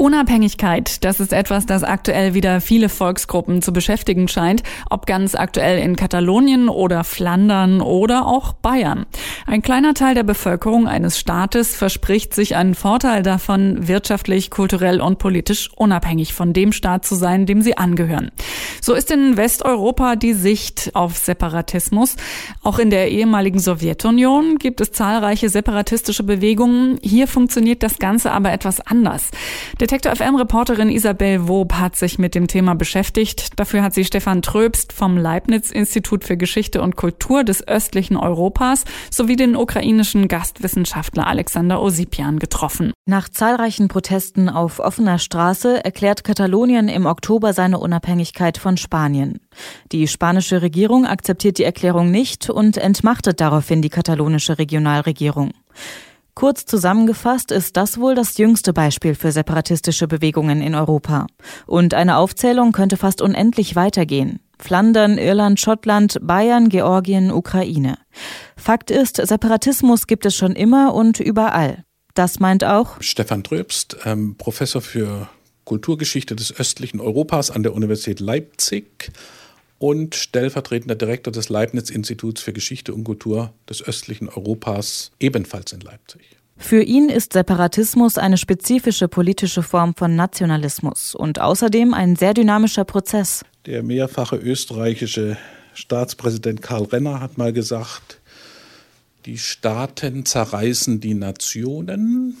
Unabhängigkeit, das ist etwas, das aktuell wieder viele Volksgruppen zu beschäftigen scheint, ob ganz aktuell in Katalonien oder Flandern oder auch Bayern. Ein kleiner Teil der Bevölkerung eines Staates verspricht sich einen Vorteil davon, wirtschaftlich, kulturell und politisch unabhängig von dem Staat zu sein, dem sie angehören. So ist in Westeuropa die Sicht auf Separatismus. Auch in der ehemaligen Sowjetunion gibt es zahlreiche separatistische Bewegungen. Hier funktioniert das Ganze aber etwas anders. Der Detektor FM-Reporterin Isabel Wob hat sich mit dem Thema beschäftigt. Dafür hat sie Stefan Tröbst vom Leibniz-Institut für Geschichte und Kultur des östlichen Europas sowie den ukrainischen Gastwissenschaftler Alexander Osipian getroffen. Nach zahlreichen Protesten auf offener Straße erklärt Katalonien im Oktober seine Unabhängigkeit von Spanien. Die spanische Regierung akzeptiert die Erklärung nicht und entmachtet daraufhin die katalonische Regionalregierung. Kurz zusammengefasst ist das wohl das jüngste Beispiel für separatistische Bewegungen in Europa. Und eine Aufzählung könnte fast unendlich weitergehen. Flandern, Irland, Schottland, Bayern, Georgien, Ukraine. Fakt ist, Separatismus gibt es schon immer und überall. Das meint auch Stefan Tröbst, ähm, Professor für Kulturgeschichte des östlichen Europas an der Universität Leipzig und stellvertretender Direktor des Leibniz-Instituts für Geschichte und Kultur des östlichen Europas, ebenfalls in Leipzig. Für ihn ist Separatismus eine spezifische politische Form von Nationalismus und außerdem ein sehr dynamischer Prozess. Der mehrfache österreichische Staatspräsident Karl Renner hat mal gesagt, die Staaten zerreißen die Nationen.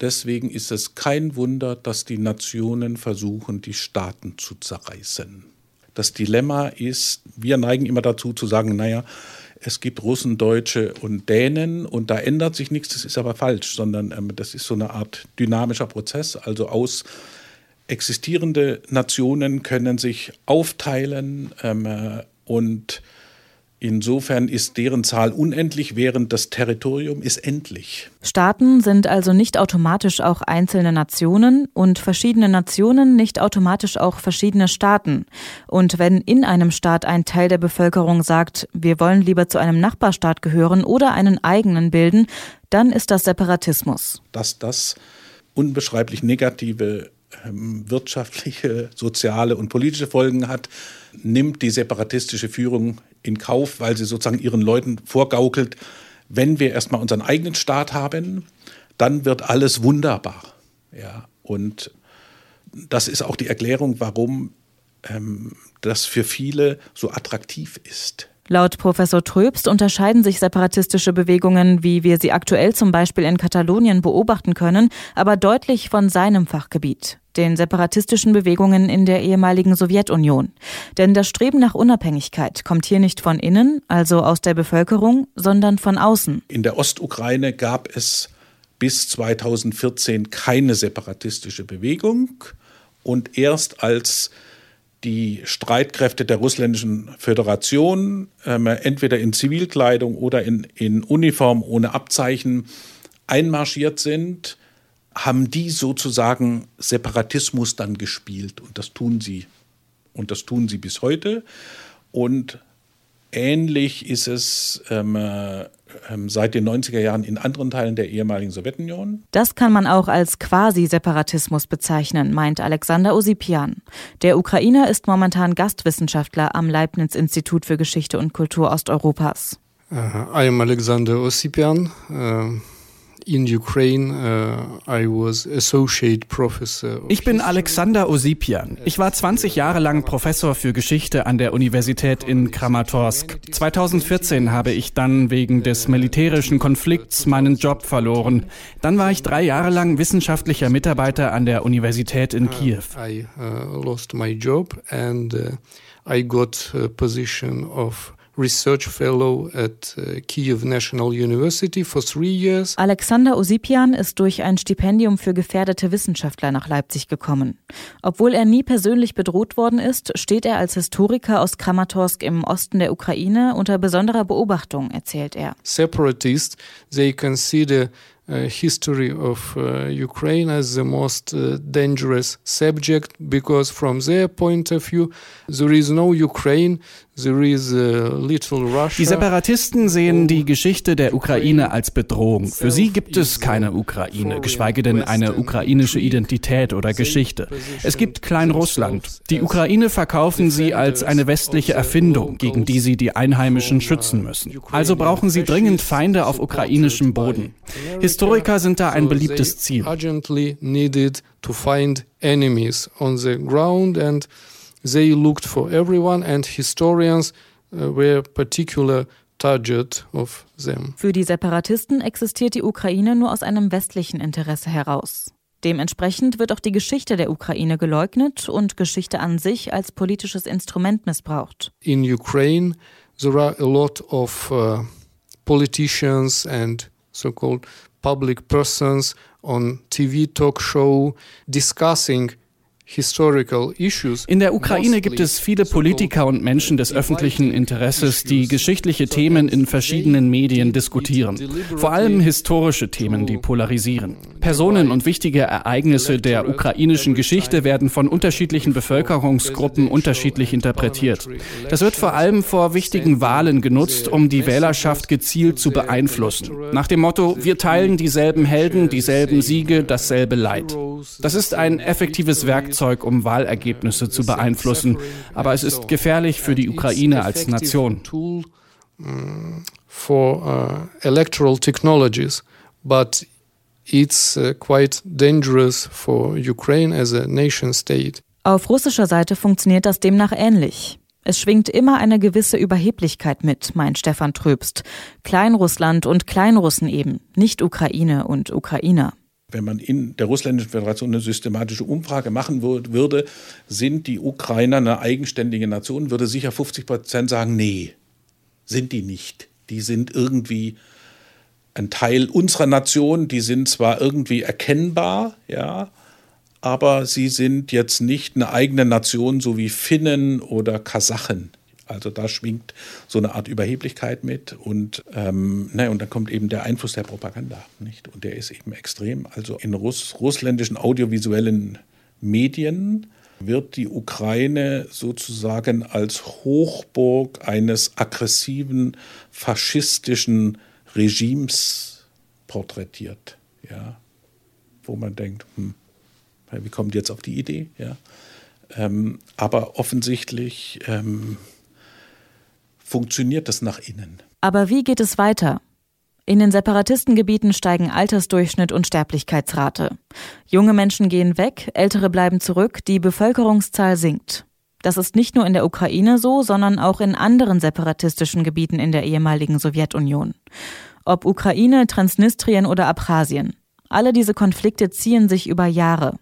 Deswegen ist es kein Wunder, dass die Nationen versuchen, die Staaten zu zerreißen. Das Dilemma ist, wir neigen immer dazu zu sagen, naja, es gibt Russen, Deutsche und Dänen und da ändert sich nichts, das ist aber falsch, sondern ähm, das ist so eine Art dynamischer Prozess, also aus existierende Nationen können sich aufteilen ähm, äh, und Insofern ist deren Zahl unendlich, während das Territorium ist endlich. Staaten sind also nicht automatisch auch einzelne Nationen und verschiedene Nationen nicht automatisch auch verschiedene Staaten. Und wenn in einem Staat ein Teil der Bevölkerung sagt, wir wollen lieber zu einem Nachbarstaat gehören oder einen eigenen bilden, dann ist das Separatismus. Dass das unbeschreiblich negative wirtschaftliche, soziale und politische Folgen hat, nimmt die separatistische Führung in Kauf, weil sie sozusagen ihren Leuten vorgaukelt, wenn wir erstmal unseren eigenen Staat haben, dann wird alles wunderbar. Ja, und das ist auch die Erklärung, warum ähm, das für viele so attraktiv ist. Laut Professor Tröbst unterscheiden sich separatistische Bewegungen, wie wir sie aktuell zum Beispiel in Katalonien beobachten können, aber deutlich von seinem Fachgebiet, den separatistischen Bewegungen in der ehemaligen Sowjetunion. Denn das Streben nach Unabhängigkeit kommt hier nicht von innen, also aus der Bevölkerung, sondern von außen. In der Ostukraine gab es bis 2014 keine separatistische Bewegung und erst als die Streitkräfte der russländischen Föderation ähm, entweder in Zivilkleidung oder in, in Uniform ohne Abzeichen einmarschiert sind, haben die sozusagen Separatismus dann gespielt. Und das tun sie. Und das tun sie bis heute. Und ähnlich ist es ähm, äh, ähm, seit den 90er Jahren in anderen Teilen der ehemaligen Sowjetunion. Das kann man auch als Quasi-Separatismus bezeichnen, meint Alexander Osipian. Der Ukrainer ist momentan Gastwissenschaftler am Leibniz-Institut für Geschichte und Kultur Osteuropas. Uh, I am Alexander Osipian. Uh in Ukraine, uh, I was associate professor. Ich bin Alexander Osipian. Ich war 20 Jahre lang Professor für Geschichte an der Universität in Kramatorsk. 2014 habe ich dann wegen des militärischen Konflikts meinen Job verloren. Dann war ich drei Jahre lang wissenschaftlicher Mitarbeiter an der Universität in Kiew. I uh, lost my job and uh, I got a position of Research Fellow at uh, Kiev National University for three years. Alexander Osipian ist durch ein Stipendium für gefährdete Wissenschaftler nach Leipzig gekommen. Obwohl er nie persönlich bedroht worden ist, steht er als Historiker aus Kramatorsk im Osten der Ukraine unter besonderer Beobachtung, erzählt er. Separatists, they consider uh, history of uh, Ukraine as the most uh, dangerous subject because from their point of view there is no Ukraine, Die Separatisten sehen die Geschichte der Ukraine als Bedrohung. Für sie gibt es keine Ukraine, geschweige denn eine ukrainische Identität oder Geschichte. Es gibt Kleinrussland. Die Ukraine verkaufen sie als eine westliche Erfindung, gegen die sie die Einheimischen schützen müssen. Also brauchen sie dringend Feinde auf ukrainischem Boden. Historiker sind da ein beliebtes Ziel. They looked for everyone and historians uh, were particular target of them. Für die Separatisten existiert die Ukraine nur aus einem westlichen Interesse heraus. Dementsprechend wird auch die Geschichte der Ukraine geleugnet und Geschichte an sich als politisches Instrument missbraucht. In Ukraine there are a lot of uh, politicians and so-called public persons on TV talk show discussing in der Ukraine gibt es viele Politiker und Menschen des öffentlichen Interesses, die geschichtliche Themen in verschiedenen Medien diskutieren. Vor allem historische Themen, die polarisieren. Personen und wichtige Ereignisse der ukrainischen Geschichte werden von unterschiedlichen Bevölkerungsgruppen unterschiedlich interpretiert. Das wird vor allem vor wichtigen Wahlen genutzt, um die Wählerschaft gezielt zu beeinflussen. Nach dem Motto, wir teilen dieselben Helden, dieselben Siege, dasselbe Leid. Das ist ein effektives Werkzeug um Wahlergebnisse zu beeinflussen. Aber es ist gefährlich für die Ukraine als Nation. For uh, electoral technologies, but it's uh, quite dangerous for Ukraine as a nation state. Auf russischer Seite funktioniert das demnach ähnlich. Es schwingt immer eine gewisse Überheblichkeit mit, meint Stefan Tröbst. Kleinrussland und Kleinrussen eben, nicht Ukraine und Ukrainer. Wenn man in der Russländischen Föderation eine systematische Umfrage machen würde, sind die Ukrainer eine eigenständige Nation, würde sicher 50 Prozent sagen, nee, sind die nicht. Die sind irgendwie ein Teil unserer Nation, die sind zwar irgendwie erkennbar, ja, aber sie sind jetzt nicht eine eigene Nation, so wie Finnen oder Kasachen. Also da schwingt so eine Art Überheblichkeit mit und, ähm, ne, und dann kommt eben der Einfluss der Propaganda. Nicht? Und der ist eben extrem. Also in Russ russländischen audiovisuellen Medien wird die Ukraine sozusagen als Hochburg eines aggressiven faschistischen Regimes porträtiert. Ja? Wo man denkt, hm, wie kommt jetzt auf die Idee? Ja? Ähm, aber offensichtlich ähm, funktioniert das nach innen. Aber wie geht es weiter? In den Separatistengebieten steigen Altersdurchschnitt und Sterblichkeitsrate. Junge Menschen gehen weg, ältere bleiben zurück, die Bevölkerungszahl sinkt. Das ist nicht nur in der Ukraine so, sondern auch in anderen separatistischen Gebieten in der ehemaligen Sowjetunion. Ob Ukraine, Transnistrien oder Abchasien. Alle diese Konflikte ziehen sich über Jahre.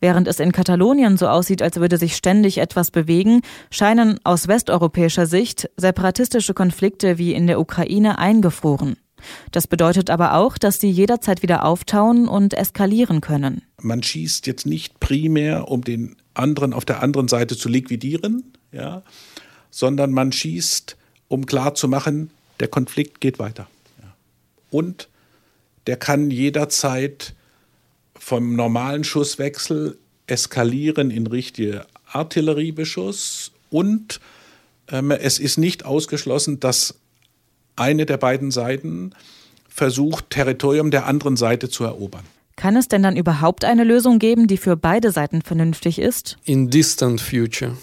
Während es in Katalonien so aussieht, als würde sich ständig etwas bewegen, scheinen aus westeuropäischer Sicht separatistische Konflikte wie in der Ukraine eingefroren. Das bedeutet aber auch, dass sie jederzeit wieder auftauen und eskalieren können. Man schießt jetzt nicht primär, um den anderen auf der anderen Seite zu liquidieren, ja, sondern man schießt, um klarzumachen, der Konflikt geht weiter. Und der kann jederzeit vom normalen Schusswechsel eskalieren in richtige Artilleriebeschuss und ähm, es ist nicht ausgeschlossen, dass eine der beiden Seiten versucht, Territorium der anderen Seite zu erobern. Kann es denn dann überhaupt eine Lösung geben, die für beide Seiten vernünftig ist? In distant future.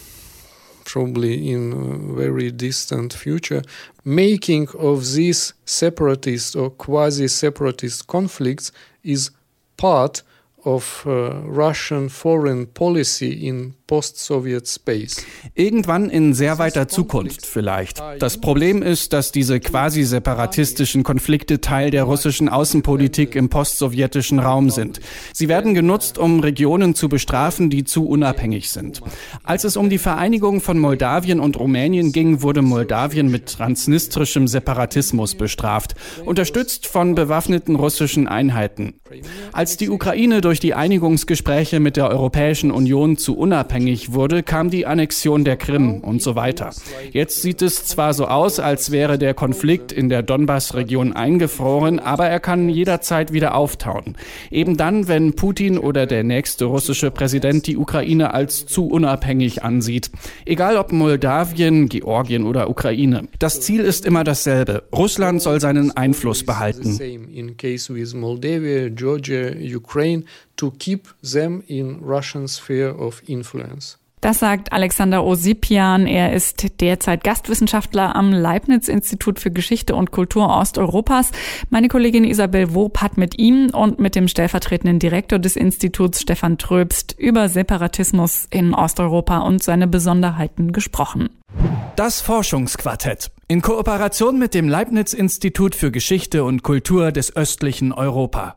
Probably in a very distant future, making of these separatist or quasi-separatist conflicts is part of uh, Russian foreign policy in post-Soviet space. Irgendwann in sehr weiter Zukunft vielleicht. Das Problem ist, dass diese quasi separatistischen Konflikte Teil der russischen Außenpolitik im postsowjetischen Raum sind. Sie werden genutzt, um Regionen zu bestrafen, die zu unabhängig sind. Als es um die Vereinigung von Moldawien und Rumänien ging, wurde Moldawien mit transnistrischem Separatismus bestraft, unterstützt von bewaffneten russischen Einheiten. Als die Ukraine durch die Einigungsgespräche mit der Europäischen Union zu unabhängig unabhängig wurde, kam die Annexion der Krim und so weiter. Jetzt sieht es zwar so aus, als wäre der Konflikt in der Donbass-Region eingefroren, aber er kann jederzeit wieder auftauen. Eben dann, wenn Putin oder der nächste russische Präsident die Ukraine als zu unabhängig ansieht. Egal ob Moldawien, Georgien oder Ukraine. Das Ziel ist immer dasselbe. Russland soll seinen Einfluss behalten. to keep them in Russian sphere of influence. Das sagt Alexander Osipian. Er ist derzeit Gastwissenschaftler am Leibniz-Institut für Geschichte und Kultur Osteuropas. Meine Kollegin Isabel Wob hat mit ihm und mit dem stellvertretenden Direktor des Instituts Stefan Tröbst über Separatismus in Osteuropa und seine Besonderheiten gesprochen. Das Forschungsquartett. In Kooperation mit dem Leibniz-Institut für Geschichte und Kultur des östlichen Europa.